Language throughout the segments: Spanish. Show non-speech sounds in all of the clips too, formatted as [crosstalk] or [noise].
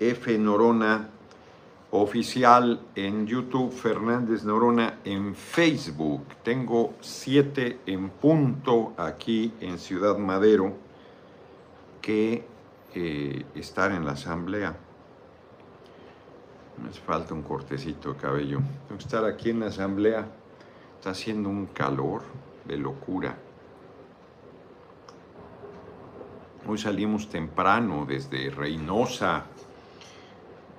F. Norona oficial en YouTube, Fernández Norona en Facebook. Tengo siete en punto aquí en Ciudad Madero que eh, estar en la asamblea. Me falta un cortecito de cabello. Tengo que estar aquí en la asamblea. Está haciendo un calor de locura. Hoy salimos temprano desde Reynosa,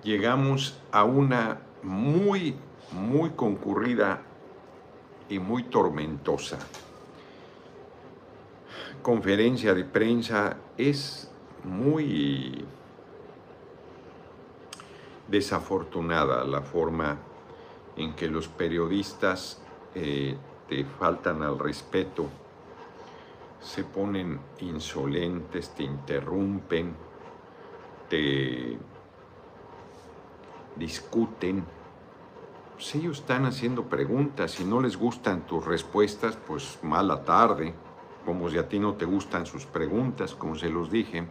llegamos a una muy, muy concurrida y muy tormentosa conferencia de prensa. Es muy desafortunada la forma en que los periodistas eh, te faltan al respeto, se ponen insolentes, te interrumpen, te discuten, pues ellos están haciendo preguntas, si no les gustan tus respuestas, pues mala tarde, como si a ti no te gustan sus preguntas, como se los dije.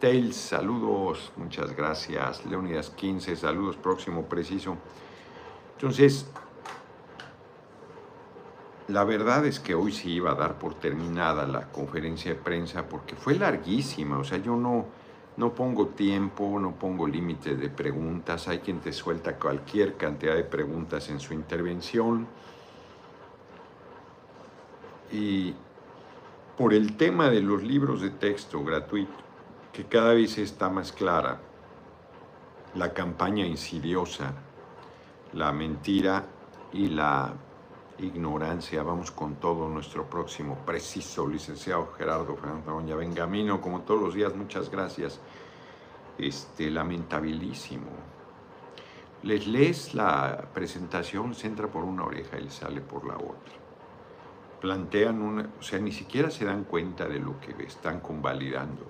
Tails, saludos, muchas gracias. Leonidas 15, saludos, próximo preciso. Entonces, la verdad es que hoy sí iba a dar por terminada la conferencia de prensa porque fue larguísima, o sea, yo no, no pongo tiempo, no pongo límites de preguntas. Hay quien te suelta cualquier cantidad de preguntas en su intervención. Y por el tema de los libros de texto gratuito, que cada vez está más clara, la campaña insidiosa, la mentira y la ignorancia. Vamos con todo nuestro próximo preciso licenciado Gerardo Fernando ya Benjamino, como todos los días, muchas gracias. Este, lamentabilísimo. Les lees la presentación, se entra por una oreja y sale por la otra. Plantean una, o sea, ni siquiera se dan cuenta de lo que están convalidando.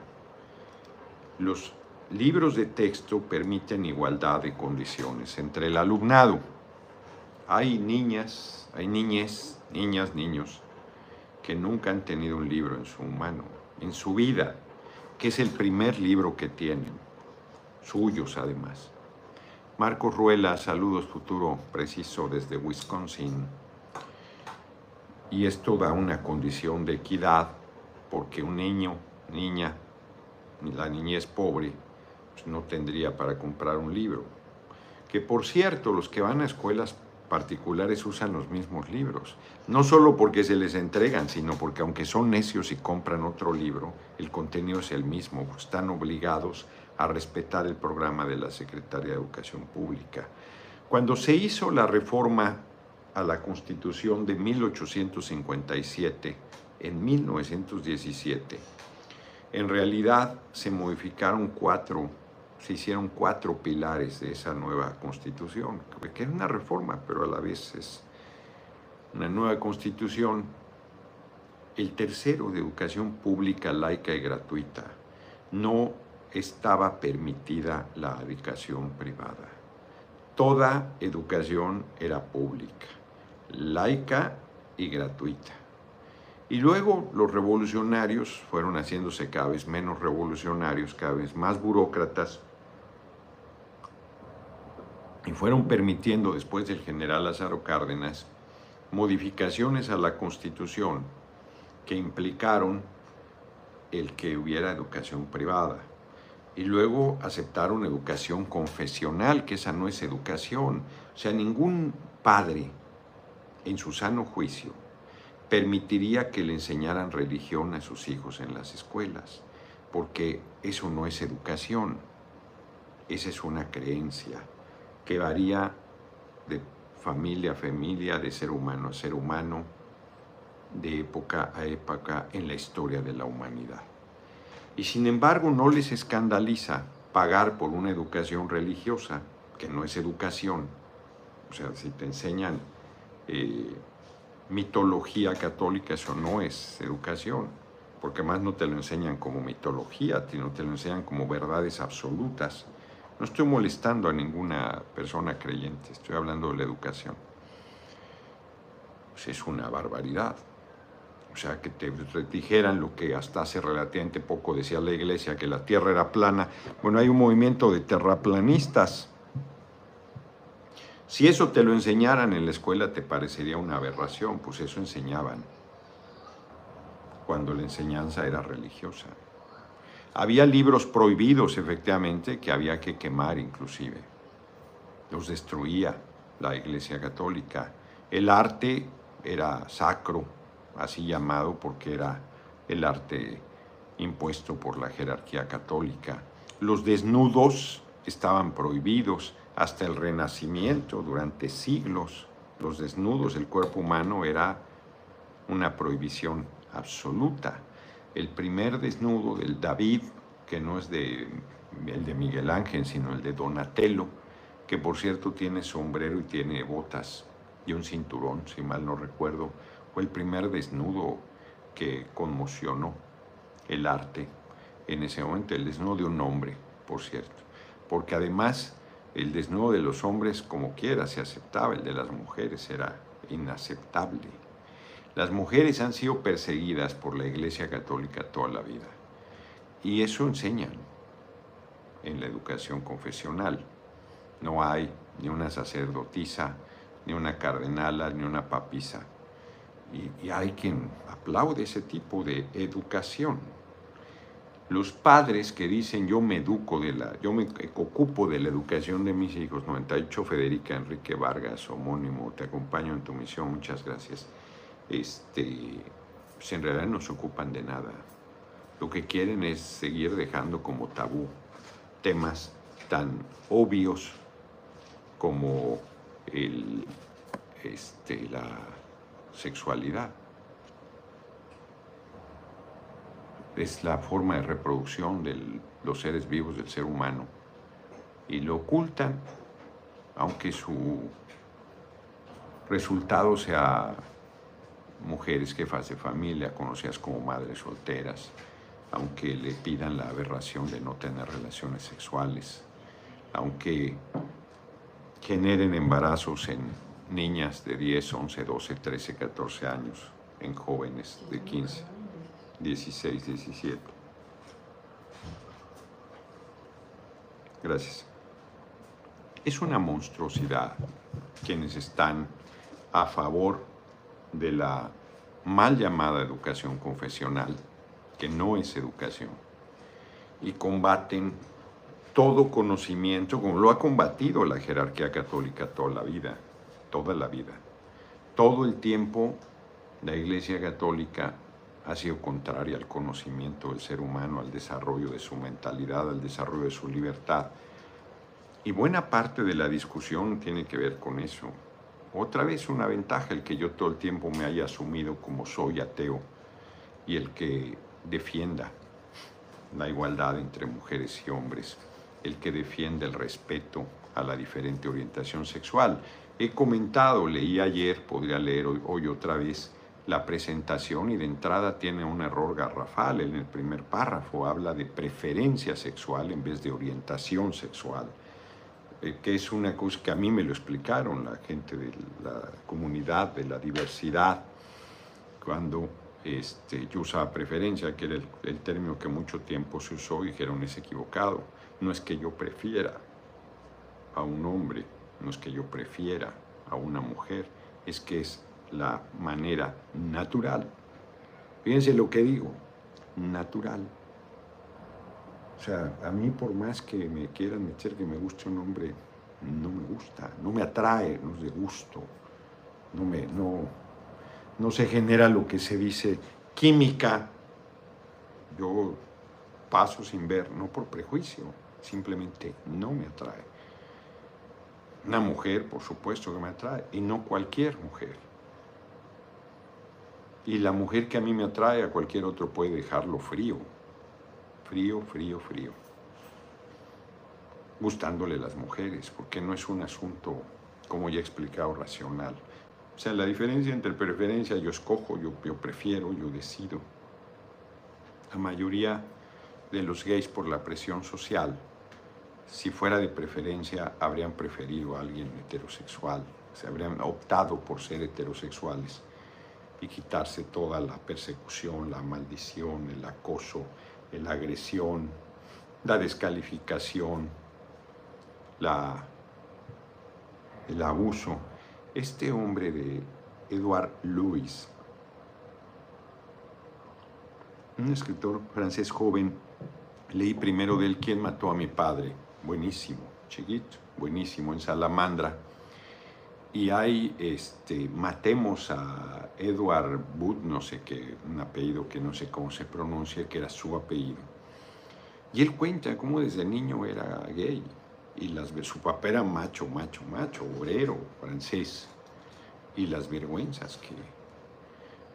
Los libros de texto permiten igualdad de condiciones entre el alumnado. Hay niñas hay niñas, niñas, niños que nunca han tenido un libro en su mano, en su vida, que es el primer libro que tienen, suyos además. Marcos Ruela, saludos futuro preciso desde Wisconsin. Y esto da una condición de equidad, porque un niño, niña, la niñez pobre, pues no tendría para comprar un libro. Que por cierto, los que van a escuelas particulares usan los mismos libros. No solo porque se les entregan, sino porque aunque son necios y compran otro libro, el contenido es el mismo, están obligados a respetar el programa de la Secretaría de Educación Pública. Cuando se hizo la reforma a la Constitución de 1857, en 1917, en realidad se modificaron cuatro se hicieron cuatro pilares de esa nueva constitución, que es una reforma, pero a la vez es una nueva constitución. El tercero de educación pública, laica y gratuita. No estaba permitida la educación privada. Toda educación era pública, laica y gratuita. Y luego los revolucionarios fueron haciéndose cada vez menos revolucionarios, cada vez más burócratas, y fueron permitiendo después del general Lázaro Cárdenas modificaciones a la constitución que implicaron el que hubiera educación privada. Y luego aceptaron educación confesional, que esa no es educación. O sea, ningún padre en su sano juicio permitiría que le enseñaran religión a sus hijos en las escuelas, porque eso no es educación, esa es una creencia que varía de familia a familia, de ser humano a ser humano, de época a época en la historia de la humanidad. Y sin embargo no les escandaliza pagar por una educación religiosa, que no es educación. O sea, si te enseñan eh, mitología católica, eso no es educación, porque más no te lo enseñan como mitología, sino te lo enseñan como verdades absolutas no estoy molestando a ninguna persona creyente, estoy hablando de la educación. Pues es una barbaridad. O sea, que te dijeran lo que hasta hace relativamente poco decía la iglesia, que la tierra era plana. Bueno, hay un movimiento de terraplanistas. Si eso te lo enseñaran en la escuela, te parecería una aberración, pues eso enseñaban cuando la enseñanza era religiosa. Había libros prohibidos, efectivamente, que había que quemar inclusive. Los destruía la Iglesia Católica. El arte era sacro, así llamado porque era el arte impuesto por la jerarquía católica. Los desnudos estaban prohibidos hasta el Renacimiento, durante siglos. Los desnudos, el cuerpo humano era una prohibición absoluta. El primer desnudo del David, que no es de, el de Miguel Ángel, sino el de Donatello, que por cierto tiene sombrero y tiene botas y un cinturón, si mal no recuerdo, fue el primer desnudo que conmocionó el arte en ese momento, el desnudo de un hombre, por cierto, porque además el desnudo de los hombres como quiera se aceptaba, el de las mujeres era inaceptable. Las mujeres han sido perseguidas por la Iglesia Católica toda la vida y eso enseñan en la educación confesional. No hay ni una sacerdotisa, ni una cardenala, ni una papisa. Y, hay quien aplaude ese tipo de educación. Los padres que dicen yo me educo de la, yo me ocupo de la educación de mis hijos, 98 Federica Enrique Vargas, homónimo, te acompaño en tu misión, muchas gracias. Este, pues en realidad no se ocupan de nada. Lo que quieren es seguir dejando como tabú temas tan obvios como el, este, la sexualidad. Es la forma de reproducción de los seres vivos del ser humano. Y lo ocultan, aunque su resultado sea mujeres jefas de familia, conocidas como madres solteras, aunque le pidan la aberración de no tener relaciones sexuales, aunque generen embarazos en niñas de 10, 11, 12, 13, 14 años, en jóvenes de 15, 16, 17. Gracias. Es una monstruosidad quienes están a favor de la mal llamada educación confesional, que no es educación, y combaten todo conocimiento, como lo ha combatido la jerarquía católica toda la vida, toda la vida. Todo el tiempo la Iglesia Católica ha sido contraria al conocimiento del ser humano, al desarrollo de su mentalidad, al desarrollo de su libertad. Y buena parte de la discusión tiene que ver con eso. Otra vez una ventaja el que yo todo el tiempo me haya asumido como soy ateo y el que defienda la igualdad entre mujeres y hombres el que defiende el respeto a la diferente orientación sexual. He comentado, leí ayer, podría leer hoy, otra vez la presentación y de entrada tiene un error garrafal. En el primer párrafo habla de preferencia sexual en vez de orientación sexual, que es una cosa que a mí me lo explicaron la gente de la comunidad, de la diversidad, cuando este, yo usaba preferencia, que era el, el término que mucho tiempo se usó y dijeron es equivocado no es que yo prefiera a un hombre, no es que yo prefiera a una mujer, es que es la manera natural. Fíjense lo que digo, natural. O sea, a mí por más que me quieran meter que me guste un hombre, no me gusta, no me atrae, no es de gusto, no, me, no, no se genera lo que se dice química. Yo paso sin ver, no por prejuicio, simplemente no me atrae. Una mujer, por supuesto que me atrae, y no cualquier mujer. Y la mujer que a mí me atrae, a cualquier otro puede dejarlo frío. Frío, frío, frío. Gustándole las mujeres, porque no es un asunto, como ya he explicado, racional. O sea, la diferencia entre preferencia, yo escojo, yo, yo prefiero, yo decido. La mayoría de los gays por la presión social, si fuera de preferencia, habrían preferido a alguien heterosexual, se habrían optado por ser heterosexuales. y quitarse toda la persecución, la maldición, el acoso, la agresión, la descalificación, la, el abuso. Este hombre de Edward Louis, un escritor francés joven, leí primero de él ¿Quién mató a mi padre? Buenísimo, chiquito, buenísimo, en Salamandra. Y hay, este, matemos a Edward Wood, no sé qué, un apellido que no sé cómo se pronuncia, que era su apellido. Y él cuenta cómo desde niño era gay. Y las, su papá era macho, macho, macho, obrero, francés. Y las vergüenzas que,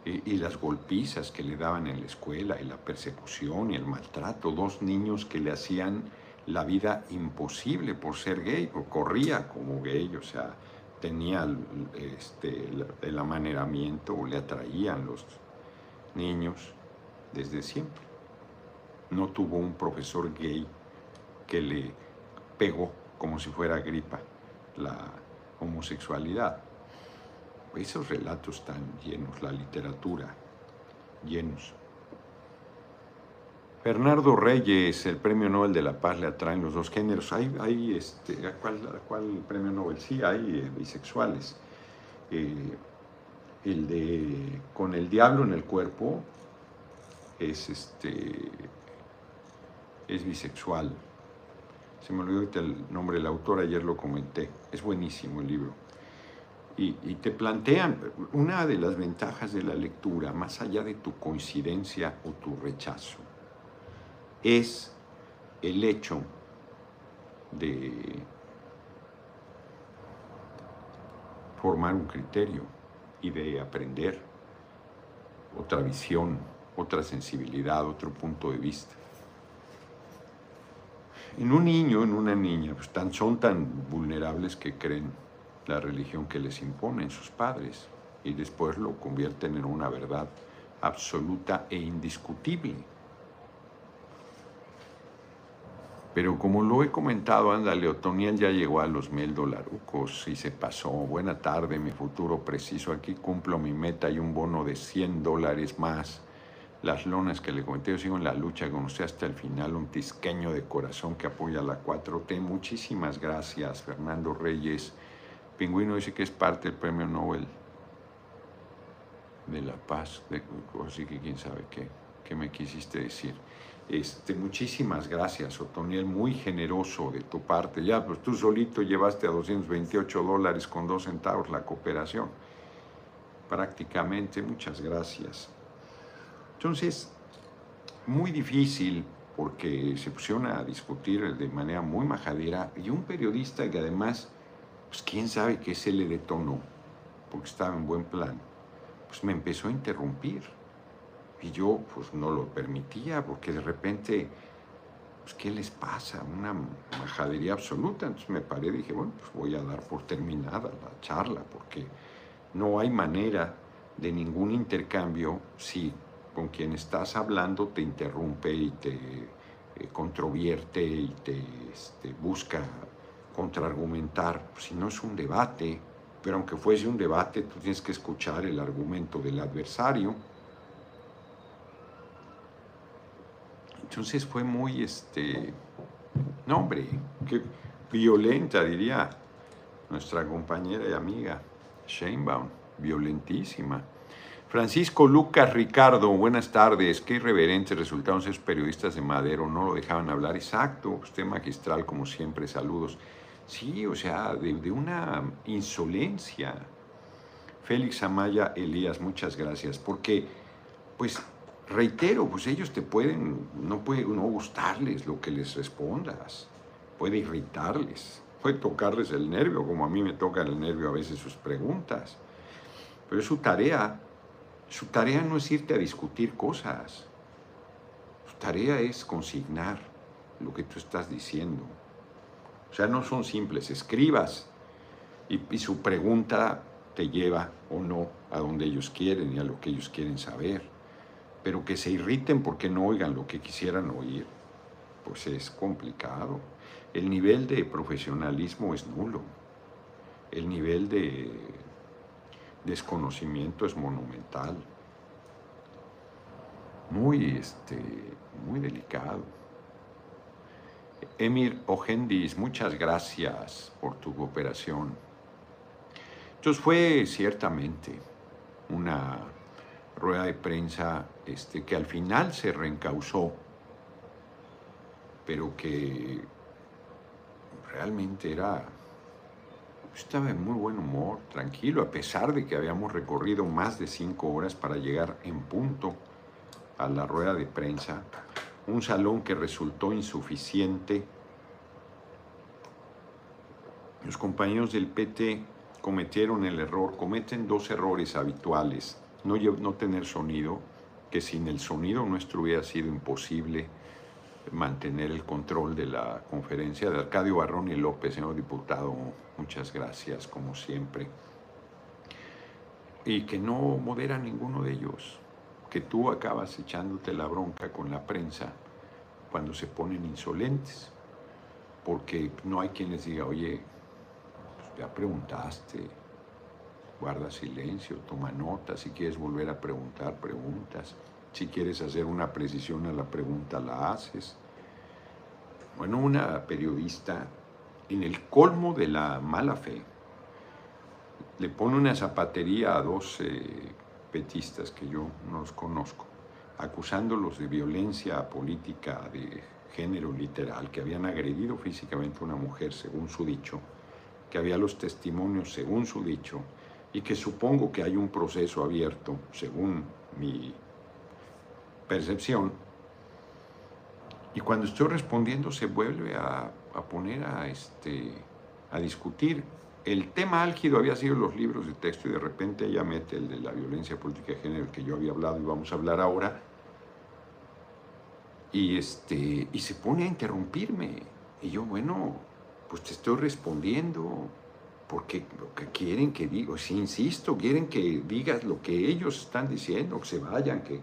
y, las golpizas que le daban en la escuela, y la persecución y el maltrato. Dos niños que le hacían la vida imposible por ser gay, o corría como gay, o sea, tenía este, el, amaneramiento o le atraían los niños desde siempre. No tuvo un profesor gay que le pegó como si fuera gripa la homosexualidad. Esos relatos están llenos, la literatura, llenos. Bernardo Reyes, el premio Nobel de la Paz le atraen los dos géneros. Hay, hay este, ¿a cuál, premio Nobel? Sí, hay eh, bisexuales. Eh, el de Con el diablo en el cuerpo es, este, es bisexual. Se me olvidó el nombre del autor, ayer lo comenté. Es buenísimo el libro. Y, y, te plantean una de las ventajas de la lectura, más allá de tu coincidencia o tu rechazo, es el hecho de formar un criterio y de aprender otra visión, otra sensibilidad, otro punto de vista. En un niño, en una niña, pues son tan vulnerables que creen la religión que les imponen sus padres y después lo convierten en una verdad absoluta e indiscutible. Pero como lo he comentado, ándale, Otoniel ya llegó a los mil dolarucos y se pasó. Buena tarde, mi futuro preciso. Aquí cumplo mi meta y un bono de 100 dólares más. Las lonas que le comenté, yo sigo en la lucha con usted hasta el final, un tisqueño de corazón que apoya la 4T. Muchísimas gracias, Fernando Reyes. Pingüino dice que es parte del premio Nobel de la paz, así que quién sabe qué, qué me quisiste decir. Este, muchísimas gracias, Otoniel, muy generoso de tu parte. Ya, pues tú solito llevaste a 228 dólares con dos centavos la cooperación. Prácticamente, muchas gracias. Entonces, muy difícil porque se pusieron a discutir de manera muy majadera y un periodista que además, pues quién sabe qué se le detonó, porque estaba en buen plan, pues me empezó a interrumpir y yo pues no lo permitía porque de repente, pues ¿qué les pasa? Una majadería absoluta. Entonces me paré y dije, bueno, pues voy a dar por terminada la charla porque no hay manera de ningún intercambio si con quien estás hablando te interrumpe y te eh, controvierte y te este, busca contraargumentar. Si no es un debate, pero aunque fuese un debate, tú tienes que escuchar el argumento del adversario Entonces fue muy, este, no hombre, violenta diría nuestra compañera y amiga Sheinbaum, violentísima. Francisco Lucas Ricardo, buenas tardes. Qué irreverentes resultaron esos periodistas de Madero, no lo dejaban hablar. Exacto, usted magistral como siempre, saludos. Sí, o sea, de una insolencia. Félix Amaya Elías, muchas gracias, porque pues reitero, pues ellos te pueden, no puede no gustarles lo que les respondas, puede irritarles, puede tocarles el nervio, como a mí me toca el nervio a veces sus preguntas. Pero su tarea, su tarea no es irte a discutir cosas, su tarea es consignar lo que tú estás diciendo. O sea, no son simples escribas y, y su pregunta te lleva o no a donde ellos quieren y a lo que ellos quieren saber pero que se irriten porque no oigan lo que quisieran oír, pues es complicado. El nivel de profesionalismo es nulo. El nivel de, desconocimiento es monumental, muy, este, muy delicado. Emir Ogendis, muchas gracias por tu cooperación. Entonces fue ciertamente una rueda de prensa este, que al final se reencausó, pero que realmente era, estaba en muy buen humor, tranquilo, a pesar de que habíamos recorrido más de cinco horas para llegar en punto a la rueda de prensa, un salón que resultó insuficiente. Los compañeros del PT cometieron el error, cometen dos errores habituales. No, tener sonido, que sin el sonido nuestro hubiera sido imposible mantener el control de la conferencia de Arcadio Barrón y López, señor diputado, muchas gracias como siempre. Y que no modera ninguno de ellos, que tú acabas echándote la bronca con la prensa cuando se ponen insolentes, porque no hay quien les diga, oye, ya preguntaste, guarda silencio, toma nota, si quieres volver a preguntar, preguntas, si quieres hacer una precisión a la pregunta, la haces. Bueno, una periodista, en el colmo de la mala fe, le pone una zapatería a dos eh, petistas que yo no los conozco, acusándolos de violencia política de género literal, que habían agredido físicamente a una mujer, según su dicho, que había los testimonios según su dicho y que supongo que hay un proceso abierto, según mi percepción. Y cuando estoy respondiendo se vuelve a, poner a, este, a discutir. El tema álgido había sido los libros de texto y de repente ella mete el de la violencia política de género que yo había hablado y vamos a hablar ahora. Y, este, y se pone a interrumpirme. Y yo, bueno, pues te estoy respondiendo, porque lo que quieren que diga, si insisto, quieren que digas lo que ellos están diciendo, que se vayan, que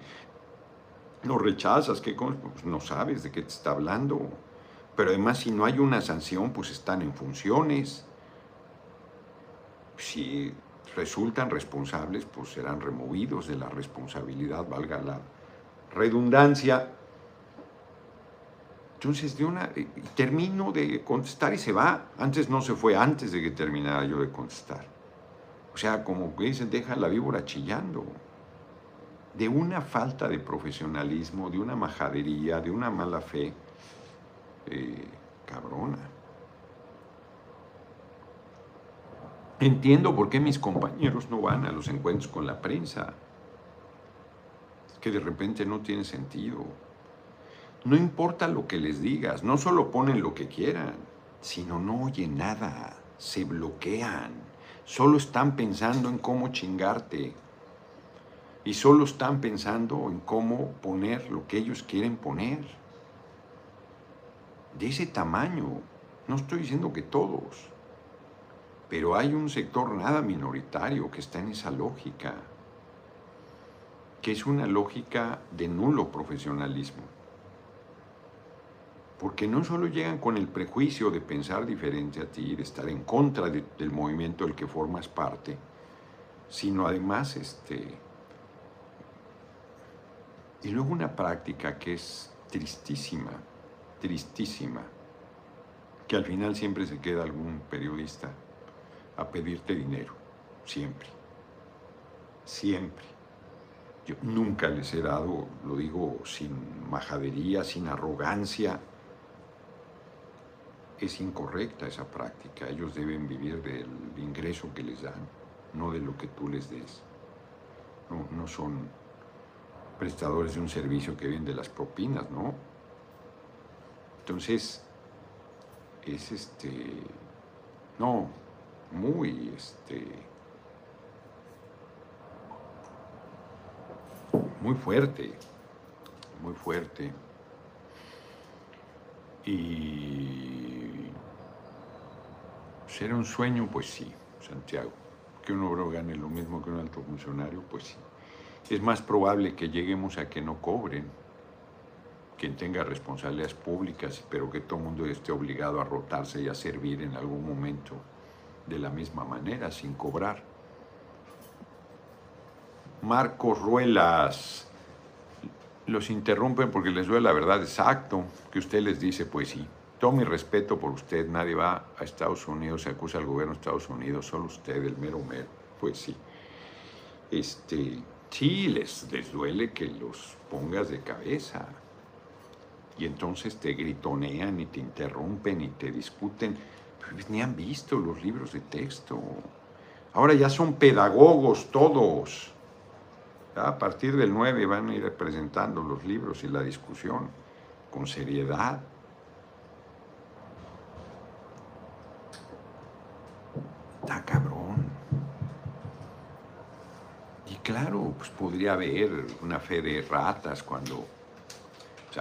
no rechazas, que pues no sabes de qué te está hablando. Pero además si no hay una sanción, pues están en funciones. Si resultan responsables, pues serán removidos de la responsabilidad, valga la redundancia. Entonces, de una, eh, termino de contestar y se va. Antes no se fue, antes de que terminara yo de contestar. O sea, como que dicen, deja la víbora chillando. De una falta de profesionalismo, de una majadería, de una mala fe, eh, cabrona. Entiendo por qué mis compañeros no van a los encuentros con la prensa. Es que de repente no tiene sentido. No importa lo que les digas, no solo ponen lo que quieran, sino no oyen nada, se bloquean, solo están pensando en cómo chingarte. Y solo están pensando en cómo poner lo que ellos quieren poner. De ese tamaño, no estoy diciendo que todos, pero hay un sector nada minoritario que está en esa lógica, que es una lógica de nulo profesionalismo porque no solo llegan con el prejuicio de pensar diferente a ti, de estar en contra del movimiento del que formas parte, sino además, este, y luego una práctica que es tristísima, tristísima, que al final siempre se queda algún periodista a pedirte dinero, siempre, siempre. Yo nunca les he dado, lo digo sin majadería, sin arrogancia, es incorrecta esa práctica. Ellos deben vivir del ingreso que les dan, no de lo que tú les des. No, son prestadores de un servicio que viven de las propinas, ¿no? Entonces, es este, no, muy, este, muy fuerte, muy fuerte. Y ser un sueño, pues sí, Santiago. Que un obrero gane lo mismo que un alto funcionario, pues sí. Es más probable que lleguemos a que no cobren quien tenga responsabilidades públicas, pero que todo el mundo esté obligado a rotarse y a servir en algún momento de la misma manera, sin cobrar. Marcos Ruelas. Los interrumpen porque les duele la verdad exacto, que usted les dice, pues sí. Todo mi respeto por usted, nadie va a Estados Unidos, se acusa al gobierno de Estados Unidos, solo usted, el mero mero. Pues sí. Este, sí, les, les duele que los pongas de cabeza. Y entonces te gritonean y te interrumpen y te discuten. Pues ni han visto los libros de texto. Ahora ya son pedagogos todos. A partir del 9 van a ir presentando los libros y la discusión con seriedad. Cabrón. Y claro, pues podría haber una fe de ratas cuando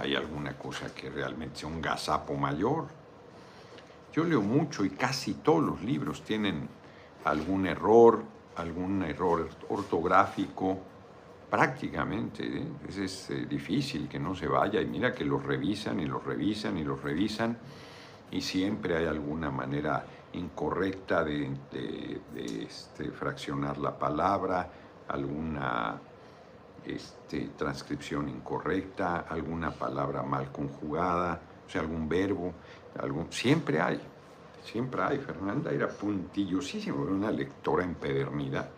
hay alguna cosa que realmente sea un gazapo mayor. Yo leo mucho y casi todos los libros tienen algún error, algún error ortográfico, prácticamente. ¿eh? Es, eh, difícil que no se vaya y mira que los revisan y los revisan y los revisan y siempre hay alguna manera incorrecta de, este, fraccionar la palabra, alguna este, transcripción incorrecta, alguna palabra mal conjugada, o sea, algún verbo, siempre hay, siempre hay. Fernanda era puntillosísima, era una lectora empedernida,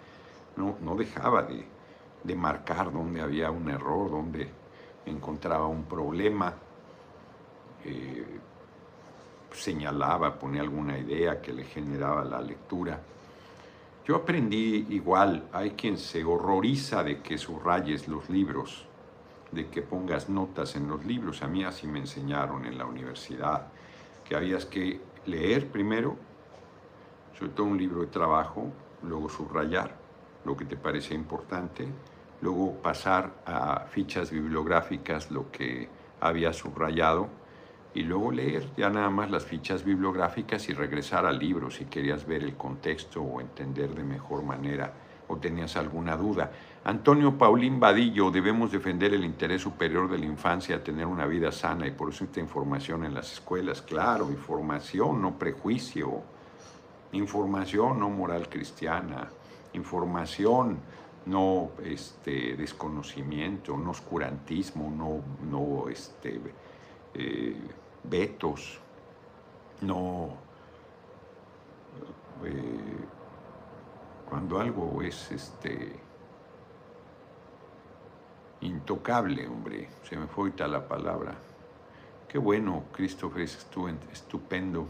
no, no dejaba de, de marcar dónde había un error, dónde encontraba un problema, eh, señalaba, ponía alguna idea que le generaba la lectura. Yo aprendí igual, hay quien se horroriza de que subrayes los libros, de que pongas notas en los libros. A mí así me enseñaron en la universidad, que habías que leer primero, sobre todo un libro de trabajo, luego subrayar lo que te parece importante, luego pasar a fichas bibliográficas lo que había subrayado y luego leer ya nada más las fichas bibliográficas y regresar al libro si querías ver el contexto o entender de mejor manera o tenías alguna duda. Antonio Paulín Vadillo, debemos defender el interés superior de la infancia, tener una vida sana y por eso esta información en las escuelas. Claro, información, no prejuicio. Información, no moral cristiana. Información, no este, desconocimiento, no oscurantismo, no, no este, eh, vetos, no... Eh, cuando algo es este, intocable, hombre, se me fue ahorita la palabra. Qué bueno, Christopher, es estupendo.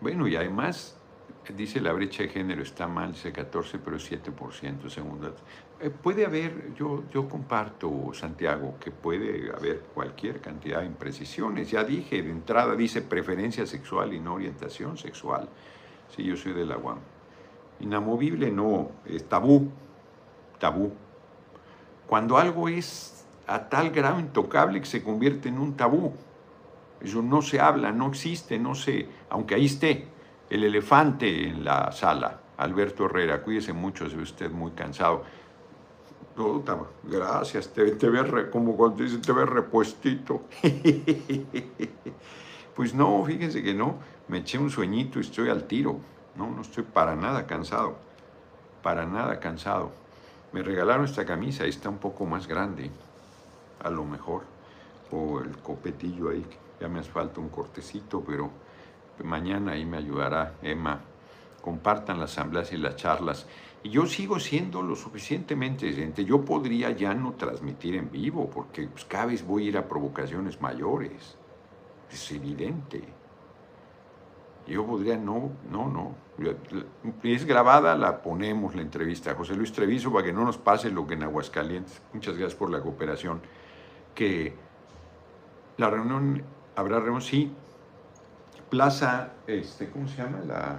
Bueno, y además dice la brecha de género está mal, dice 14, pero 7% según. Eh, puede haber, yo, yo comparto, Santiago, que puede haber cualquier cantidad de imprecisiones. Ya dije, de entrada dice preferencia sexual y no orientación sexual. Sí, yo soy de la UAM. Inamovible no, es tabú, tabú. Cuando algo es a tal grado intocable que se convierte en un tabú. Eso no se habla, no existe, no se, aunque ahí esté el elefante en la sala. Alberto Herrera, cuídese mucho, se ve usted muy cansado. gracias, te, te ves como cuando dice, te ves repuestito. [laughs] pues no, fíjense que no, me eché un sueñito y estoy al tiro. No, no estoy para nada cansado, para nada cansado. Me regalaron esta camisa, está un poco más grande, a lo mejor, o el copetillo ahí, ya me hace falta un cortecito, pero mañana ahí me ayudará Emma. Compartan las asambleas y las charlas. Y yo sigo siendo lo suficientemente decente. Yo podría ya no transmitir en vivo, porque pues, cada vez voy a ir a provocaciones mayores. Es evidente. Yo podría, no, no, no. Es grabada, la ponemos la entrevista a José Luis Treviso para que no nos pase lo que en Aguascalientes. Muchas gracias por la cooperación. Que la reunión, habrá reunión, sí, Plaza, este, ¿cómo se llama? La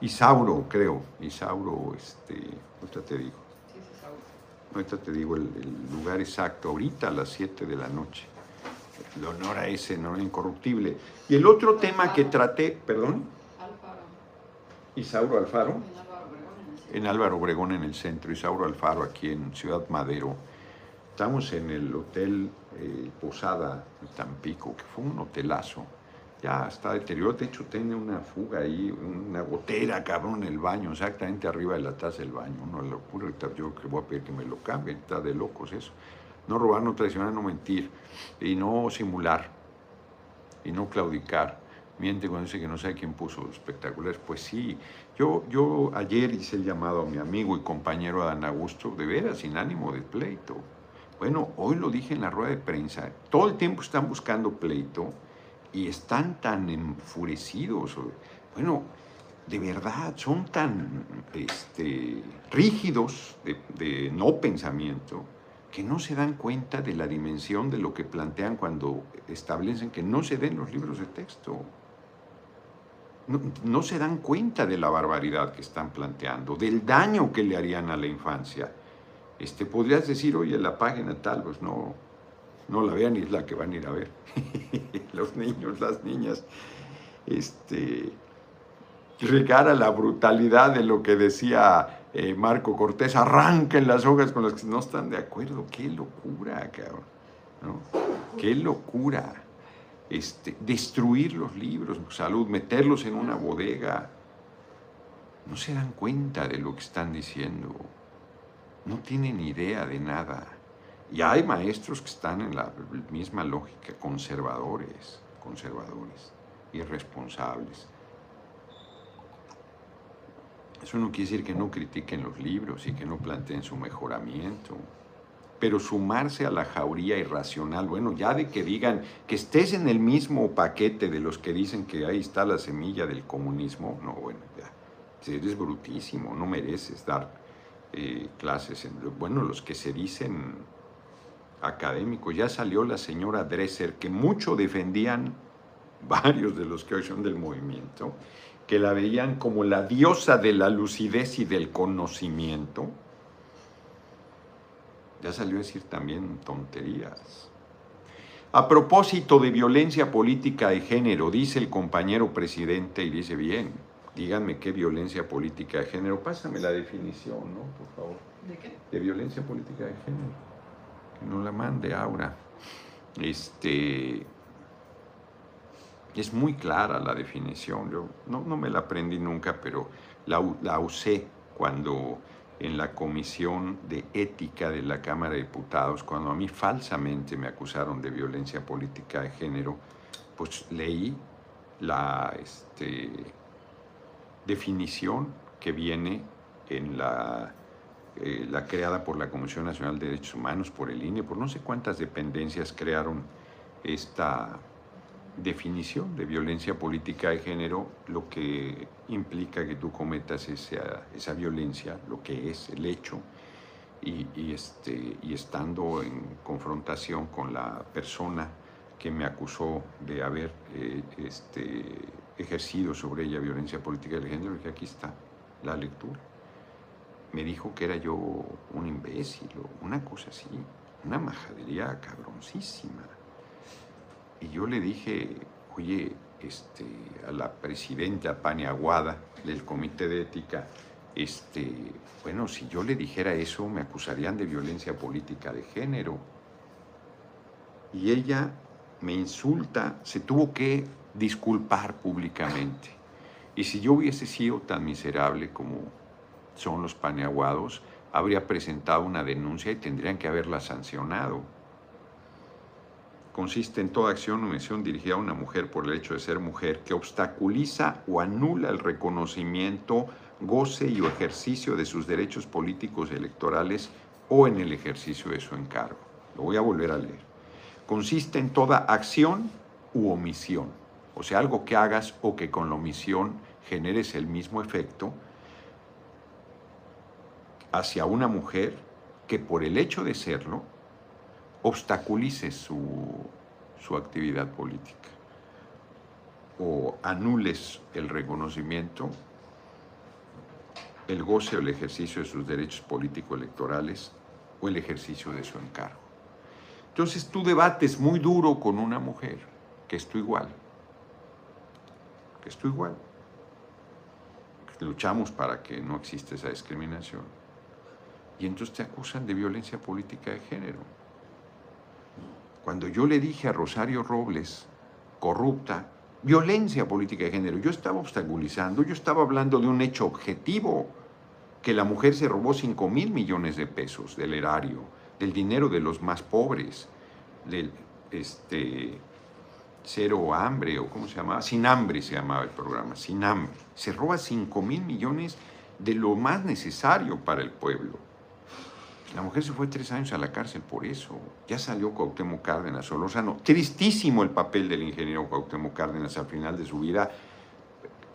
Isauro, creo. Isauro, este, ahorita te digo. Sí, es Isauro. Ahorita te digo el, lugar exacto, ahorita a las 7 de la noche. El honor a ese, no incorruptible. Y el otro tema que traté, perdón. Alfaro. Isauro Alfaro. En Álvaro Obregón en el centro. Isauro Alfaro aquí en Ciudad Madero. Estamos en el Hotel eh, Posada Tampico, que fue un hotelazo. ya está deteriorado. De hecho, tiene una fuga ahí, una gotera, cabrón, en el baño, exactamente arriba de la taza del baño. Una locura. Yo que voy a pedir que me lo cambien, está de locos eso. No robar, no traicionar, no mentir. Y no simular. Y no claudicar. Miente cuando dice que no sabe quién puso espectaculares. Pues sí. Yo, yo ayer hice el llamado a mi amigo y compañero Adán Augusto, de veras, sin ánimo de pleito. Bueno, hoy lo dije en la rueda de prensa. Todo el tiempo están buscando pleito y están tan enfurecidos. Bueno, de verdad, son tan este, rígidos de, no pensamiento que no se dan cuenta de la dimensión de lo que plantean cuando establecen que no se den los libros de texto. No, no, se dan cuenta de la barbaridad que están planteando, del daño que le harían a la infancia. Este, podrías decir, oye, la página tal, pues no, no la vean y es la que van a ir a ver. [laughs] Los niños, las niñas. Este, regara la brutalidad de lo que decía eh, Marco Cortés, arranquen las hojas con las que no están de acuerdo. Qué locura, cabrón. Qué locura. Este, destruir los libros, salud, meterlos en una bodega. No se dan cuenta de lo que están diciendo. No tienen idea de nada. Y hay maestros que están en la misma lógica, conservadores, conservadores, irresponsables. Eso no quiere decir que no critiquen los libros y que no planteen su mejoramiento. Pero sumarse a la jauría irracional, bueno, ya de que digan que estés en el mismo paquete de los que dicen que ahí está la semilla del comunismo, no, bueno, ya, eres brutísimo, no mereces dar eh, clases. En, bueno, los que se dicen académico. Ya salió la señora Dresser, que mucho defendían [laughs] varios de los que hoy son del movimiento, que la veían como la diosa de la lucidez y del conocimiento. Ya salió a decir también tonterías. A propósito de violencia política de género, dice el compañero presidente y dice bien, díganme qué violencia política de género. Pásame la definición, ¿no? Por favor. ¿De qué? De violencia política de género no la mande ahora. Este, es muy clara la definición. Yo no, me la aprendí nunca, pero la, la, usé cuando en la comisión de ética de la Cámara de Diputados, cuando a mí falsamente me acusaron de violencia política de género, pues leí la este, definición que viene en la eh, la creada por la Comisión Nacional de Derechos Humanos, por el INE, por no sé cuántas dependencias crearon esta definición de violencia política de género, lo que implica que tú cometas esa, esa violencia, lo que es el hecho, y, este, y estando en confrontación con la persona que me acusó de haber eh, este, ejercido sobre ella violencia política de género, que aquí está la lectura me dijo que era yo un imbécil o una cosa así, una majadería cabroncísima. Y yo le dije, oye, este, a la presidenta Paniaguada del Comité de Ética, este, bueno, si yo le dijera eso, me acusarían de violencia política de género. Y ella me insulta, se tuvo que disculpar públicamente. Y si yo hubiese sido tan miserable como son los paneaguados, habría presentado una denuncia y tendrían que haberla sancionado. Consiste en toda acción o omisión dirigida a una mujer por el hecho de ser mujer que obstaculiza o anula el reconocimiento, goce y o ejercicio de sus derechos políticos electorales o en el ejercicio de su encargo. Lo voy a volver a leer. Consiste en toda acción u omisión, o sea, algo que hagas o que con la omisión generes el mismo efecto hacia una mujer que por el hecho de serlo obstaculice su, actividad política o anules el reconocimiento, el goce o el ejercicio de sus derechos político-electorales o el ejercicio de su encargo. Entonces tú debates muy duro con una mujer, que es tu igual, que es tu igual. Luchamos para que no exista esa discriminación y entonces te acusan de violencia política de género. Cuando yo le dije a Rosario Robles, corrupta, Violencia política de género. Yo estaba obstaculizando, yo estaba hablando de un hecho objetivo, que la mujer se robó 5 mil millones de pesos del erario, del dinero de los más pobres, del este, cero hambre, o cómo se llamaba, sin hambre se llamaba el programa, sin hambre. Se roba 5 mil millones de lo más necesario para el pueblo. La mujer se fue tres años a la cárcel por eso. Ya salió Cuauhtémoc Cárdenas Solórzano. Tristísimo el papel del ingeniero Cuauhtémoc Cárdenas al final de su vida.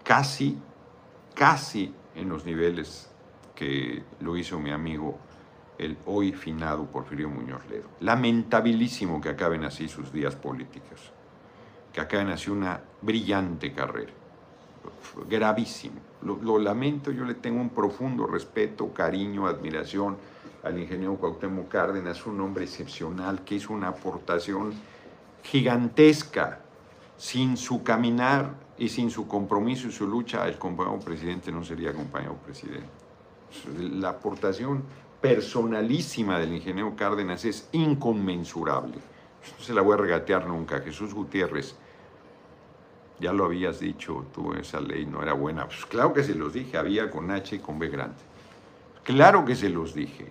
Casi, casi en los niveles que lo hizo mi amigo, el hoy finado Porfirio Muñoz Ledo. Lamentabilísimo que acaben así sus días políticos. Que acaben así una brillante carrera. Gravísimo. Lo, lo lamento, yo le tengo un profundo respeto, cariño, admiración al ingeniero Cuauhtémoc Cárdenas, un hombre excepcional que hizo una aportación gigantesca. Sin su caminar y sin su compromiso y su lucha, el compañero presidente no sería compañero presidente. La aportación personalísima del ingeniero Cárdenas es inconmensurable. No se la voy a regatear nunca. Jesús Gutiérrez, ya lo habías dicho, tú esa ley no era buena. Pues claro que se los dije, había con H y con B grande. Claro que se los dije.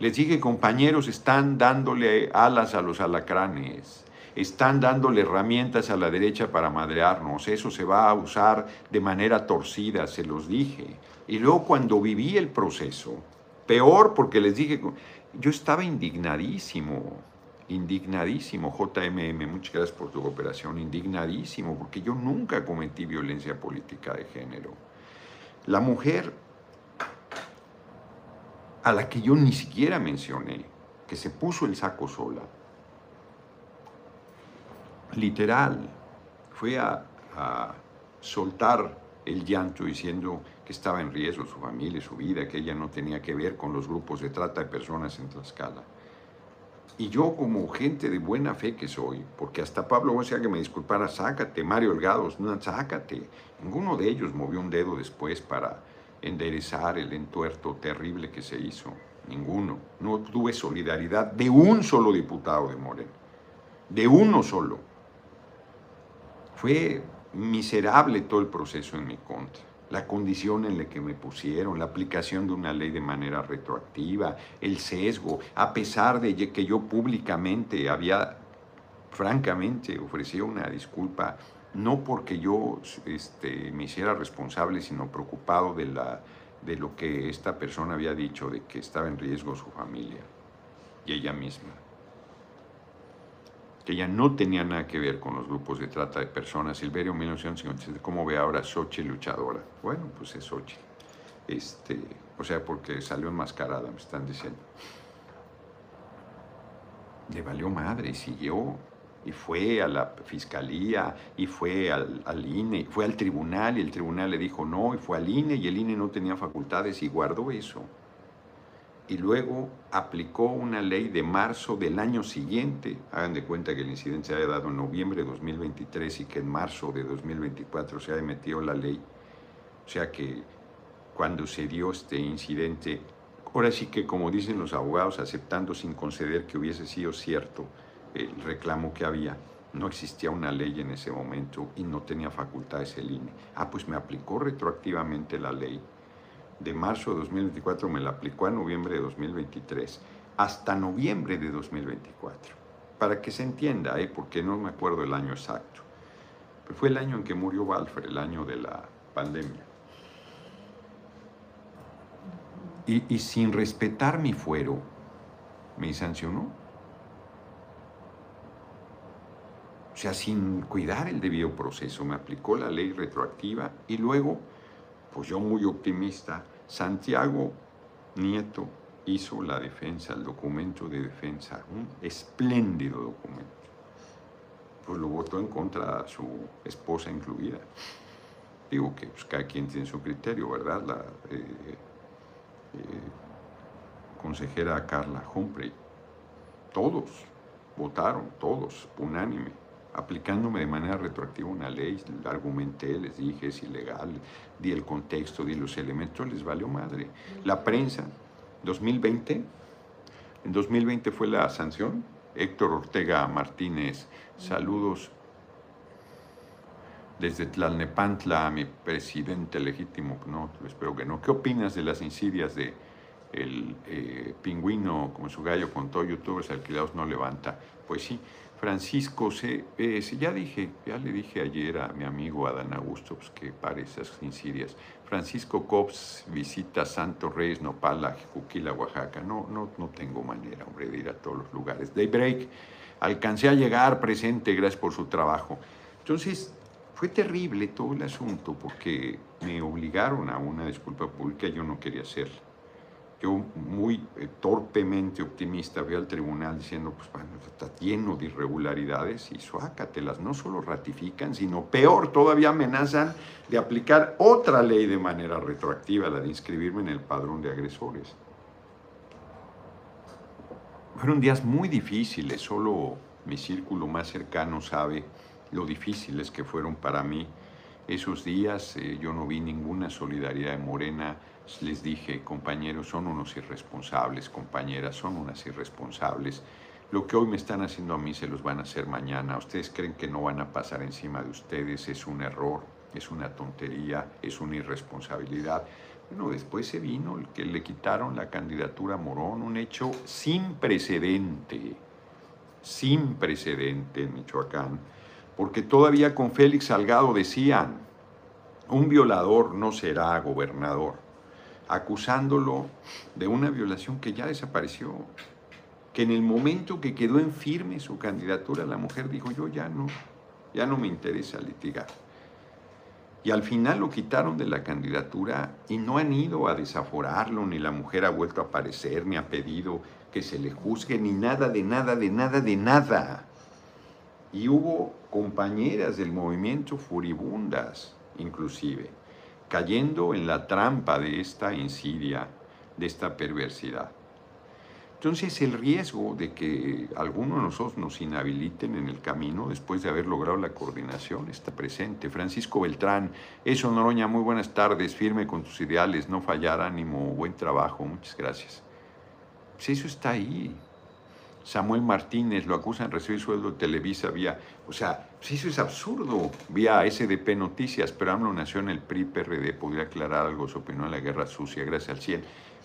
Les dije, compañeros, están dándole alas a los alacranes, están dándole herramientas a la derecha para madrearnos, eso se va a usar de manera torcida, se los dije. Y luego cuando viví el proceso, peor porque les dije, yo estaba indignadísimo, indignadísimo, JMM, muchas gracias por tu cooperación, indignadísimo, porque yo nunca cometí violencia política de género. La mujer a la que yo ni siquiera mencioné, que se puso el saco sola, literal, fue a, soltar el llanto diciendo que estaba en riesgo su familia, su vida, que ella no tenía que ver con los grupos de trata de personas en Tlaxcala. Y yo como gente de buena fe que soy, porque hasta Pablo decía que me disculpara, sácate, Mario no, sácate. Ninguno de ellos movió un dedo después para enderezar el entuerto terrible que se hizo. Ninguno. No tuve solidaridad de un solo diputado de Moreno. De uno solo. Fue miserable todo el proceso en mi contra. La condición en la que me pusieron, la aplicación de una ley de manera retroactiva, el sesgo, a pesar de que yo públicamente había, francamente, ofrecido una disculpa no porque yo este, me hiciera responsable, sino preocupado de, la, de lo que esta persona había dicho, de que estaba en riesgo su familia y ella misma. Que ella no tenía nada que ver con los grupos de trata de personas. Silverio 1957, ¿cómo ve ahora Sochi luchadora? Bueno, pues es Sochi. Este, o sea, porque salió enmascarada, me están diciendo. Le valió madre y siguió y fue a la fiscalía y fue al, INE, fue al tribunal y el tribunal le dijo no y fue al INE y el INE no tenía facultades y guardó eso. Y luego aplicó una ley de marzo del año siguiente. Hagan de cuenta que el incidente se haya dado en noviembre de 2023 y que en marzo de 2024 se haya metido la ley. O sea que cuando se dio este incidente, ahora sí que como dicen los abogados, aceptando sin conceder que hubiese sido cierto, el reclamo que había. No existía una ley en ese momento y no tenía facultades el INE. Ah, pues me aplicó retroactivamente la ley. De marzo de 2024 me la aplicó a noviembre de 2023 hasta noviembre de 2024. Para que se entienda, ¿eh? porque no me acuerdo el año exacto. Pero fue el año en que murió Walfer, el año de la pandemia. Y, y sin respetar mi fuero, me sancionó. O sea, sin cuidar el debido proceso, me aplicó la ley retroactiva y luego, pues yo muy optimista, Santiago Nieto hizo la defensa, el documento de defensa, un espléndido documento. Pues lo votó en contra su esposa incluida. Digo que pues, cada quien tiene su criterio, ¿verdad? La eh, eh, consejera Carla Humphrey. Todos votaron, todos, unánime aplicándome de manera retroactiva una ley, argumenté, les dije es ilegal, di el contexto, di los elementos, les valió madre. La prensa, 2020, en 2020 fue la sanción, Héctor Ortega Martínez, saludos desde Tlalnepantla, mi presidente legítimo, no, espero que no. ¿Qué opinas de las insidias de el eh, pingüino como su gallo con todo youtubers alquilados no levanta? Pues sí, Francisco, se, eh, ya dije, ya le dije ayer a mi amigo Adán Augusto pues, que pare esas insidias. Francisco Cops visita Santo Reyes, Nopala, Juquila, Oaxaca. No, no, no tengo manera, hombre, de ir a todos los lugares. Daybreak, alcancé a llegar presente, gracias por su trabajo. Entonces, fue terrible todo el asunto porque me obligaron a una disculpa pública, yo no quería hacerla. Yo muy eh, torpemente optimista fui al tribunal diciendo, pues bueno, está lleno de irregularidades y suácatelas, no solo ratifican, sino peor, todavía amenazan de aplicar otra ley de manera retroactiva, la de inscribirme en el padrón de agresores. Fueron días muy difíciles, solo mi círculo más cercano sabe lo difíciles que fueron para mí esos días. Eh, yo no vi ninguna solidaridad de Morena. Les dije, compañeros, son unos irresponsables, compañeras, son unas irresponsables. Lo que hoy me están haciendo a mí se los van a hacer mañana. Ustedes creen que no van a pasar encima de ustedes. Es un error, es una tontería, es una irresponsabilidad. Bueno, después se vino el que le quitaron la candidatura a Morón, un hecho sin precedente, sin precedente en Michoacán porque todavía con Félix Salgado decían, un violador no será gobernador, acusándolo de una violación que ya desapareció, que en el momento que quedó en firme su candidatura, la mujer dijo, yo ya no, ya no me interesa litigar. Y al final lo quitaron de la candidatura y no han ido a desaforarlo, ni la mujer ha vuelto a aparecer, ni ha pedido que se le juzgue, ni nada, de nada, de nada, de nada. Y hubo compañeras del movimiento furibundas, inclusive, cayendo en la trampa de esta insidia, de esta perversidad. Entonces el riesgo de que alguno de nosotros nos inhabiliten en el camino después de haber logrado la coordinación está presente. Francisco Beltrán, eso Noroña, muy buenas tardes, firme con tus ideales, no fallar, ánimo, buen trabajo, muchas gracias. Pues eso está ahí, Samuel Martínez lo acusan de recibir sueldo de Televisa vía, o sea, pues eso es absurdo, vía SDP Noticias, pero AMLO nació en el PRI, PRD, podría aclarar algo su opinión en la guerra sucia, gracias al cielo.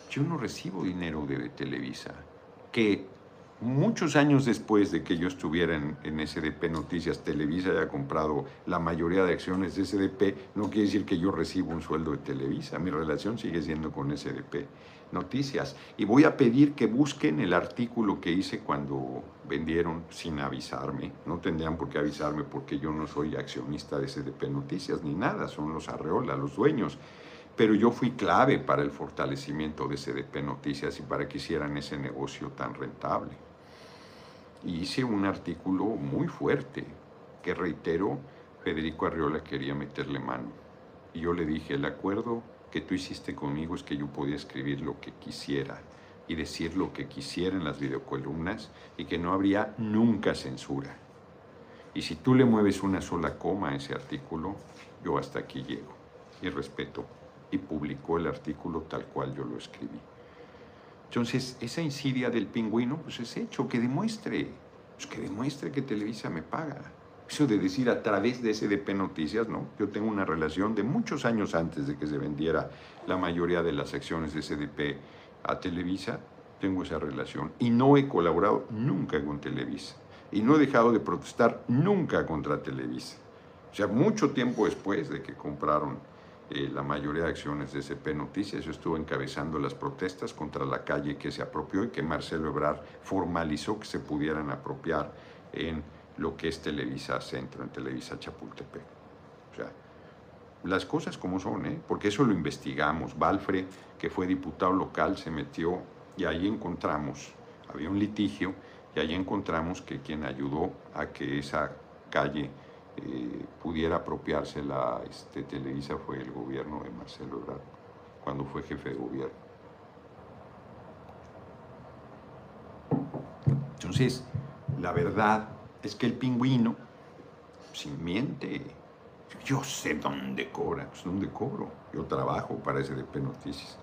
Yo no recibo dinero de Televisa, que muchos años después de que yo estuviera en, SDP Noticias, Televisa haya comprado la mayoría de acciones de SDP, no quiere decir que yo recibo un sueldo de Televisa. Mi relación sigue siendo con SDP Noticias. Y voy a pedir que busquen el artículo que hice cuando vendieron sin avisarme. No tendrían por qué avisarme porque yo no soy accionista de SDP Noticias ni nada, son los Arreola, los dueños pero yo fui clave para el fortalecimiento de SDP Noticias y para que hicieran ese negocio tan rentable y hice un artículo muy fuerte que reitero, Federico Arriola quería meterle mano. Y yo le dije, el acuerdo que tú hiciste conmigo es que yo podía escribir lo que quisiera y decir lo que quisiera en las videocolumnas y que no habría nunca censura. Y si tú le mueves una sola coma a ese artículo, yo hasta aquí llego y respeto. Y publicó el artículo tal cual yo lo escribí. Entonces, esa insidia del pingüino, pues es hecho, que demuestre, pues que demuestre que Televisa me paga. Eso de decir a través de SDP Noticias, ¿no? Yo tengo una relación de muchos años antes de que se vendiera la mayoría de las acciones de SDP a Televisa, tengo esa relación y no he colaborado nunca con Televisa y no he dejado de protestar nunca contra Televisa. O sea, mucho tiempo después de que compraron eh, la mayoría de acciones de SP Noticias. Yo estuve encabezando las protestas contra la calle que se apropió y que Marcelo Ebrard formalizó que se pudieran apropiar en lo que es Televisa Centro, en Televisa Chapultepec. O sea, las cosas como son, ¿eh? porque eso lo investigamos. Balfre, que fue diputado local, se metió y ahí encontramos, había un litigio, y ahí encontramos que quien ayudó a que esa calle eh, pudiera apropiarse la este, Televisa fue el gobierno de Marcelo Ebrard, cuando fue jefe de gobierno. Entonces, la verdad es que el pingüino, sin miente, yo sé dónde cobra, pues dónde cobro, yo trabajo para SDP Noticias.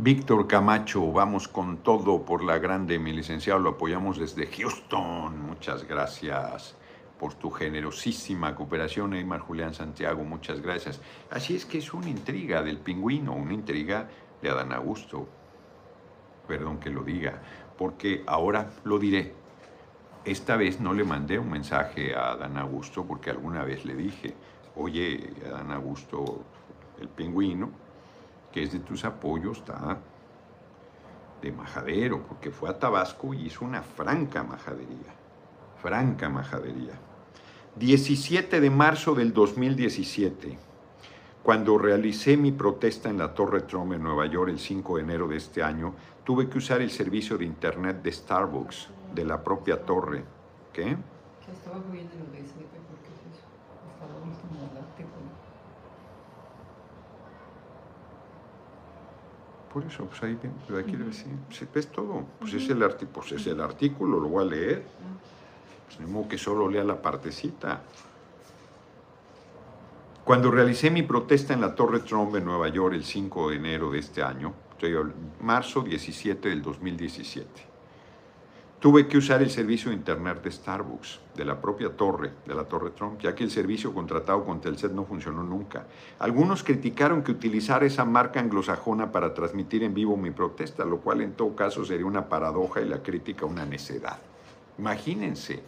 Víctor Camacho, vamos con todo por la grande, mi licenciado, lo apoyamos desde Houston, muchas gracias. por tu generosísima cooperación, Eymar Julián Santiago, muchas gracias. Así es que es una intriga del pingüino, una intriga de Adán Augusto, perdón que lo diga, porque ahora lo diré. Esta vez no le mandé un mensaje a Adán Augusto porque alguna vez le dije, oye, Adán Augusto, el pingüino, es de tus apoyos, está de majadero, porque fue a Tabasco y hizo una franca majadería, franca majadería. 17 de marzo del 2017, cuando realicé mi protesta en la Torre Trump en Nueva York el 5 de enero de este año, tuve que usar el servicio de internet de Starbucks, de la propia torre. ¿Qué? Que estaba viendo lo de SDP porque es eso. Estaba último del artículo. Por eso, pues ahí ven, pero aquí debe decir, pues, ves todo, pues es, el arti- pues es el artículo, lo voy a leer. Pues ni modo que solo lea la partecita. Cuando realicé mi protesta en la Torre Trump en Nueva York el 5 de enero de este año, marzo 17 del 2017, tuve que usar el servicio de internet de Starbucks, de la propia torre, de la Torre Trump, ya que el servicio contratado con Telcel no funcionó nunca. Algunos criticaron que utilizara esa marca anglosajona para transmitir en vivo mi protesta, lo cual en todo caso sería una paradoja y la crítica una necedad. Imagínense,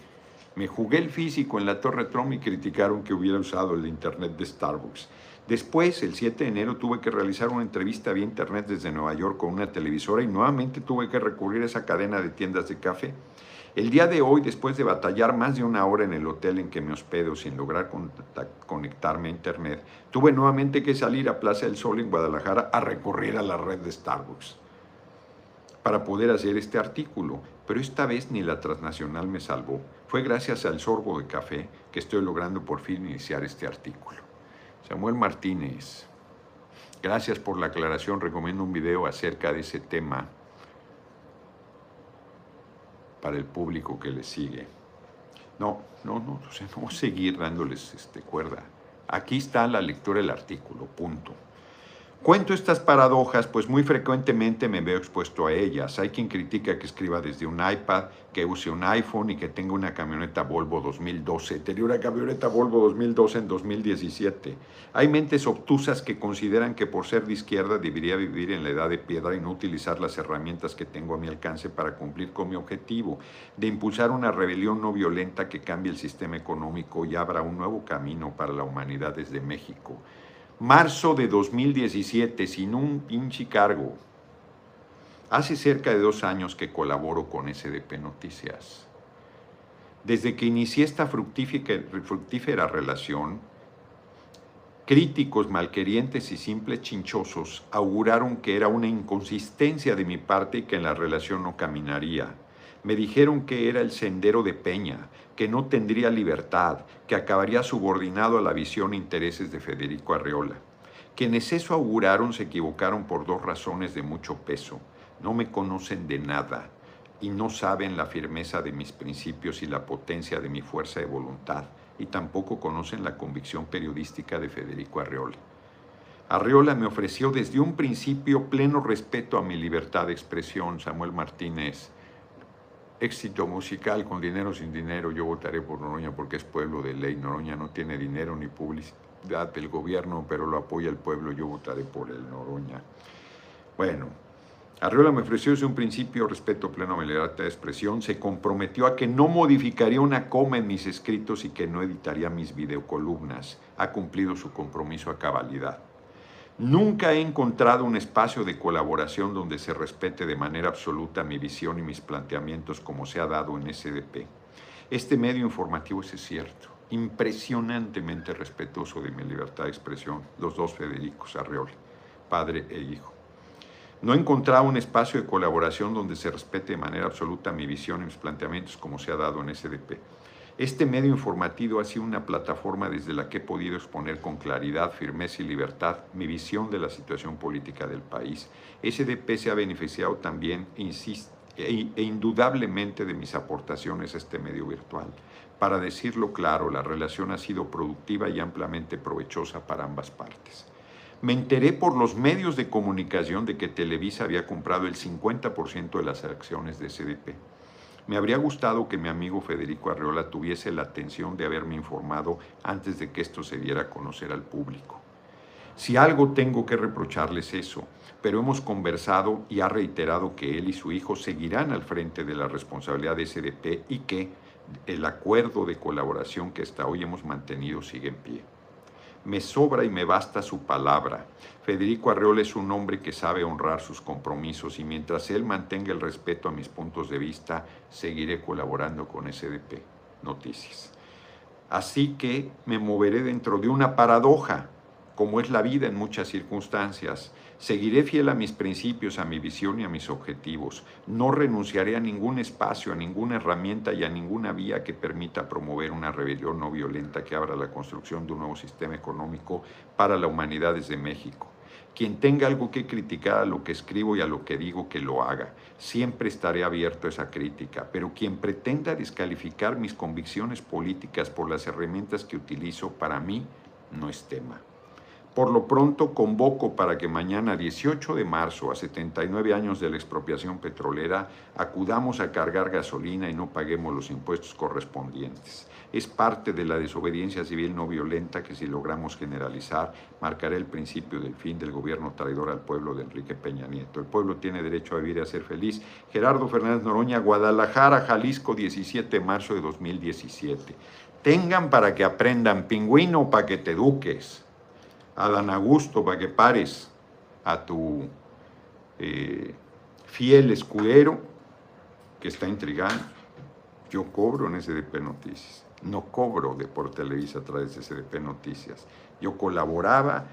me jugué el físico en la Torre Trump y criticaron que hubiera usado el internet de Starbucks. Después, el 7 de enero, tuve que realizar una entrevista vía internet desde Nueva York con una televisora y nuevamente tuve que recurrir a esa cadena de tiendas de café. El día de hoy, después de batallar más de una hora en el hotel en que me hospedo sin lograr conectarme a internet, tuve nuevamente que salir a Plaza del Sol en Guadalajara a recurrir a la red de Starbucks para poder hacer este artículo, pero esta vez ni la transnacional me salvó. Fue gracias al sorbo de café que estoy logrando por fin iniciar este artículo. Samuel Martínez, gracias por la aclaración. Recomiendo un video acerca de ese tema para el público que le sigue. No, no, no, no a seguir dándoles este, cuerda. Aquí está la lectura del artículo, punto. Cuento estas paradojas, pues muy frecuentemente me veo expuesto a ellas. Hay quien critica que escriba desde un iPad, que use un iPhone y que tenga una camioneta Volvo 2012. Tenía una camioneta Volvo 2012 en 2017. Hay mentes obtusas que consideran que por ser de izquierda debería vivir en la edad de piedra y no utilizar las herramientas que tengo a mi alcance para cumplir con mi objetivo, de impulsar una rebelión no violenta que cambie el sistema económico y abra un nuevo camino para la humanidad desde México. Marzo de 2017, sin un pinche cargo. Hace cerca de dos años que colaboro con SDP Noticias. Desde que inicié esta fructífera, relación, críticos, malquerientes y simples chinchosos auguraron que era una inconsistencia de mi parte y que en la relación no caminaría. Me dijeron que era el sendero de Peña, que no tendría libertad, que acabaría subordinado a la visión e intereses de Federico Arreola. Quienes eso auguraron se equivocaron por dos razones de mucho peso. No me conocen de nada y no saben la firmeza de mis principios y la potencia de mi fuerza de voluntad, y tampoco conocen la convicción periodística de Federico Arreola. Arreola me ofreció desde un principio pleno respeto a mi libertad de expresión, Samuel Martínez. Éxito musical con dinero sin dinero, yo votaré por Noroña porque es pueblo de ley. Noroña no tiene dinero ni publicidad del gobierno, pero lo apoya el pueblo, yo votaré por el Noroña. Bueno, Arreola me ofreció desde un principio respeto pleno a mi libertad de expresión, se comprometió a que no modificaría una coma en mis escritos y que no editaría mis videocolumnas. Ha cumplido su compromiso a cabalidad. Nunca he encontrado un espacio de colaboración donde se respete de manera absoluta mi visión y mis planteamientos como se ha dado en SDP. Este medio informativo es cierto, impresionantemente respetuoso de mi libertad de expresión, los dos Federicos Arreola, padre e hijo. No he encontrado un espacio de colaboración donde se respete de manera absoluta mi visión y mis planteamientos como se ha dado en SDP. Este medio informativo ha sido una plataforma desde la que he podido exponer con claridad, firmeza y libertad mi visión de la situación política del país. SDP se ha beneficiado también e, e indudablemente de mis aportaciones a este medio virtual. Para decirlo claro, la relación ha sido productiva y ampliamente provechosa para ambas partes. Me enteré por los medios de comunicación de que Televisa había comprado el 50% de las acciones de SDP. Me habría gustado que mi amigo Federico Arreola tuviese la atención de haberme informado antes de que esto se diera a conocer al público. Si algo tengo que reprocharles eso, pero hemos conversado y ha reiterado que él y su hijo seguirán al frente de la responsabilidad de SDP y que el acuerdo de colaboración que hasta hoy hemos mantenido sigue en pie. Me sobra y me basta su palabra. Federico Arreola es un hombre que sabe honrar sus compromisos y mientras él mantenga el respeto a mis puntos de vista, seguiré colaborando con SDP Noticias. Así que me moveré dentro de una paradoja, como es la vida en muchas circunstancias. Seguiré fiel a mis principios, a mi visión y a mis objetivos. No renunciaré a ningún espacio, a ninguna herramienta y a ninguna vía que permita promover una rebelión no violenta que abra la construcción de un nuevo sistema económico para la humanidad desde México. Quien tenga algo que criticar a lo que escribo y a lo que digo, que lo haga. Siempre estaré abierto a esa crítica, pero quien pretenda descalificar mis convicciones políticas por las herramientas que utilizo, para mí no es tema. Por lo pronto convoco para que mañana 18 de marzo, a 79 años de la expropiación petrolera, acudamos a cargar gasolina y no paguemos los impuestos correspondientes. Es parte de la desobediencia civil no violenta que si logramos generalizar, marcará el principio del fin del gobierno traidor al pueblo de Enrique Peña Nieto. El pueblo tiene derecho a vivir y a ser feliz. Gerardo Fernández Noroña, Guadalajara, Jalisco, 17 de marzo de 2017. Tengan para que aprendan, pingüino, para que te eduques. Adán Augusto para que pares a tu eh, fiel escudero que está intrigando. Yo cobro en SDP Noticias, no cobro de por Televisa a través de SDP Noticias. Yo colaboraba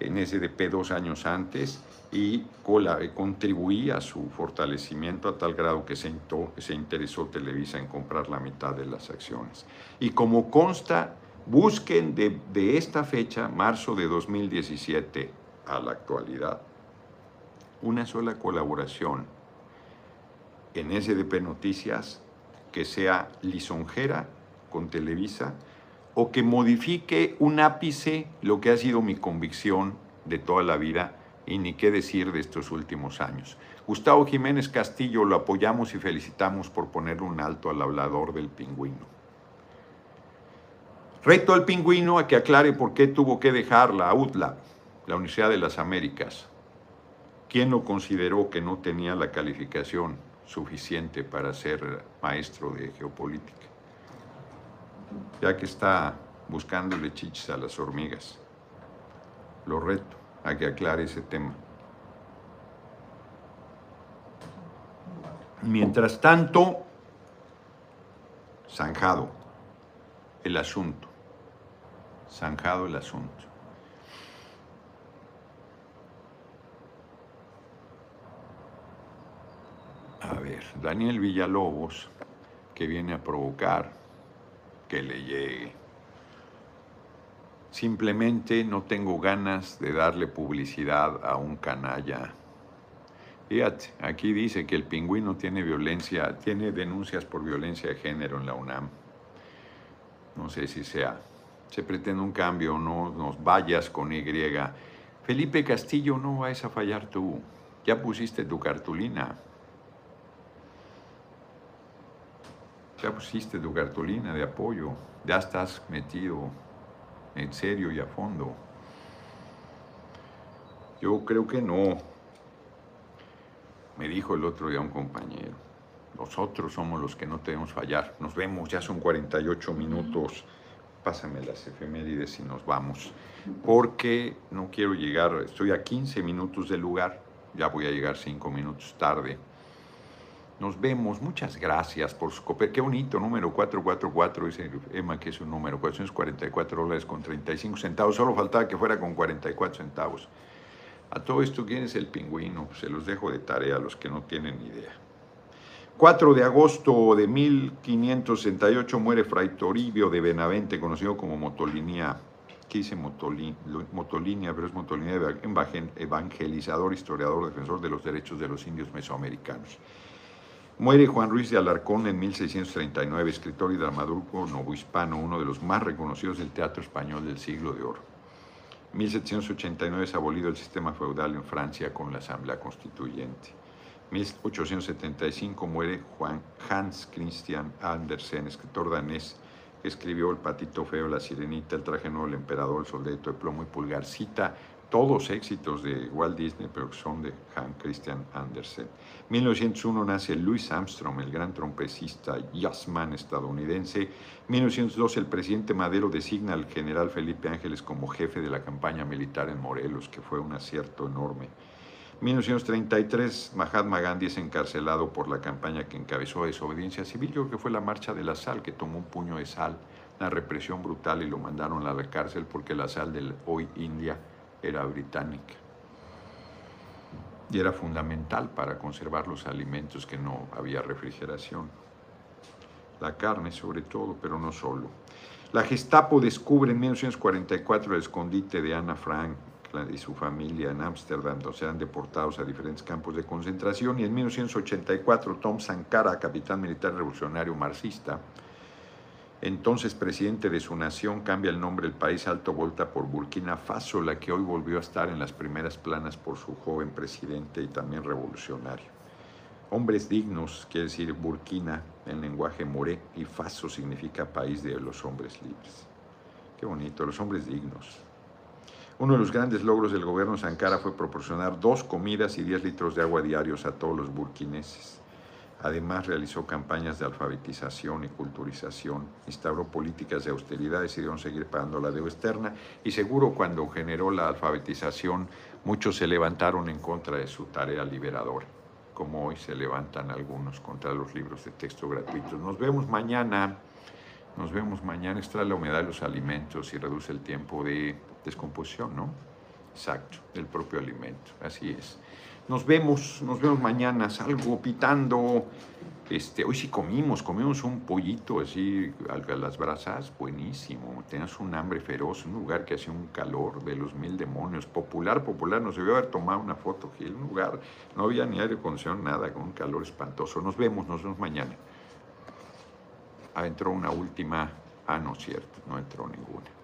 en SDP dos años antes y contribuí a su fortalecimiento a tal grado que se, se interesó Televisa en comprar la mitad de las acciones. Y como consta Busquen de, esta fecha, marzo de 2017, a la actualidad, una sola colaboración en SDP Noticias que sea lisonjera con Televisa o que modifique un ápice lo que ha sido mi convicción de toda la vida y ni qué decir de estos últimos años. Gustavo Jiménez Castillo lo apoyamos y felicitamos por poner un alto al hablador del pingüino. Reto al pingüino a que aclare por qué tuvo que dejar la UTLA, la Universidad de las Américas. ¿Quién lo consideró que no tenía la calificación suficiente para ser maestro de geopolítica? Ya que está buscándole chichis a las hormigas. Lo reto a que aclare ese tema. Mientras tanto, zanjado el asunto zanjado el asunto. A ver, Daniel Villalobos, que viene a provocar que le llegue. Simplemente no tengo ganas de darle publicidad a un canalla. Fíjate, aquí dice que el pingüino tiene violencia, tiene denuncias por violencia de género en la UNAM. No sé si sea se pretende un cambio, no nos vayas con Y. Felipe Castillo, no vas a fallar tú. Ya pusiste tu cartulina. Ya pusiste tu cartulina de apoyo. Ya estás metido en serio y a fondo. Yo creo que no. Me dijo el otro día un compañero. Nosotros somos los que no tenemos fallar. Nos vemos, ya son 48 minutos pásame las efemérides y nos vamos, porque no quiero llegar, estoy a 15 minutos del lugar, ya voy a llegar 5 minutos tarde. Nos vemos, muchas gracias por su cooper. Qué bonito, número 444, dice Emma que es un número, 444 dólares con 35 centavos. Solo faltaba que fuera con 44 centavos. A todo esto, ¿quién es el pingüino? se los dejo de tarea a los que no tienen idea. 4 de agosto de 1568 muere Fray Toribio de Benavente, conocido como Motolinía. ¿Qué dice Motolinia? Pero es Motolinia, evangelizador, historiador, defensor de los derechos de los indios mesoamericanos. Muere Juan Ruiz de Alarcón en 1639, escritor y dramaturgo novohispano, uno de los más reconocidos del teatro español del siglo de oro. 1789 es abolido el sistema feudal en Francia con la Asamblea Constituyente. 1875 muere Juan Hans Christian Andersen, escritor danés, que escribió El patito feo, La sirenita, El traje nuevo del emperador, El soldado de plomo y pulgarcita, todos éxitos de Walt Disney, pero que son de Hans Christian Andersen. 1901 nace Louis Armstrong, el gran trompecista jazzman estadounidense. 1902 el presidente Madero designa al general Felipe Ángeles como jefe de la campaña militar en Morelos, que fue un acierto enorme. 1933 Mahatma Gandhi es encarcelado por la campaña que encabezó desobediencia civil, yo creo que fue la marcha de la sal, que tomó un puño de sal, una represión brutal y lo mandaron a la cárcel porque la sal del hoy India era británica. Y era fundamental para conservar los alimentos que no había refrigeración. La carne sobre todo, pero no solo. La Gestapo descubre en 1944 el escondite de Ana Frank y su familia en Ámsterdam, donde eran deportados a diferentes campos de concentración. Y en 1984 Tom Sankara, capitán militar revolucionario marxista, entonces presidente de su nación, cambia el nombre del país Alto Volta por Burkina Faso, la que hoy volvió a estar en las primeras planas por su joven presidente y también revolucionario. Hombres dignos, quiere decir Burkina en lenguaje moré, y Faso significa país de los hombres libres. Qué bonito, los hombres dignos. Uno de los grandes logros del gobierno Sankara fue proporcionar dos comidas y 10 litros de agua diarios a todos los burkineses. Además, realizó campañas de alfabetización y culturización, instauró políticas de austeridad, decidieron seguir pagando la deuda externa y seguro cuando generó la alfabetización muchos se levantaron en contra de su tarea liberadora, como hoy se levantan algunos contra los libros de texto gratuitos. Nos vemos mañana, nos vemos mañana, extrae la humedad de los alimentos y reduce el tiempo de descomposición, ¿no? Exacto, del propio alimento, así es. Nos vemos, nos vemos mañana, salgo pitando. Este, hoy sí comimos, comimos un pollito así a las brasas, buenísimo. Tenías un hambre feroz, un lugar que hacía un calor de los mil demonios. Popular, popular, nos debió haber tomado una foto, Gil, un lugar, no había ni aire acondicionado, nada, con un calor espantoso. Nos vemos, nos vemos mañana. Ah, entró una última, ah, no, cierto, no entró ninguna.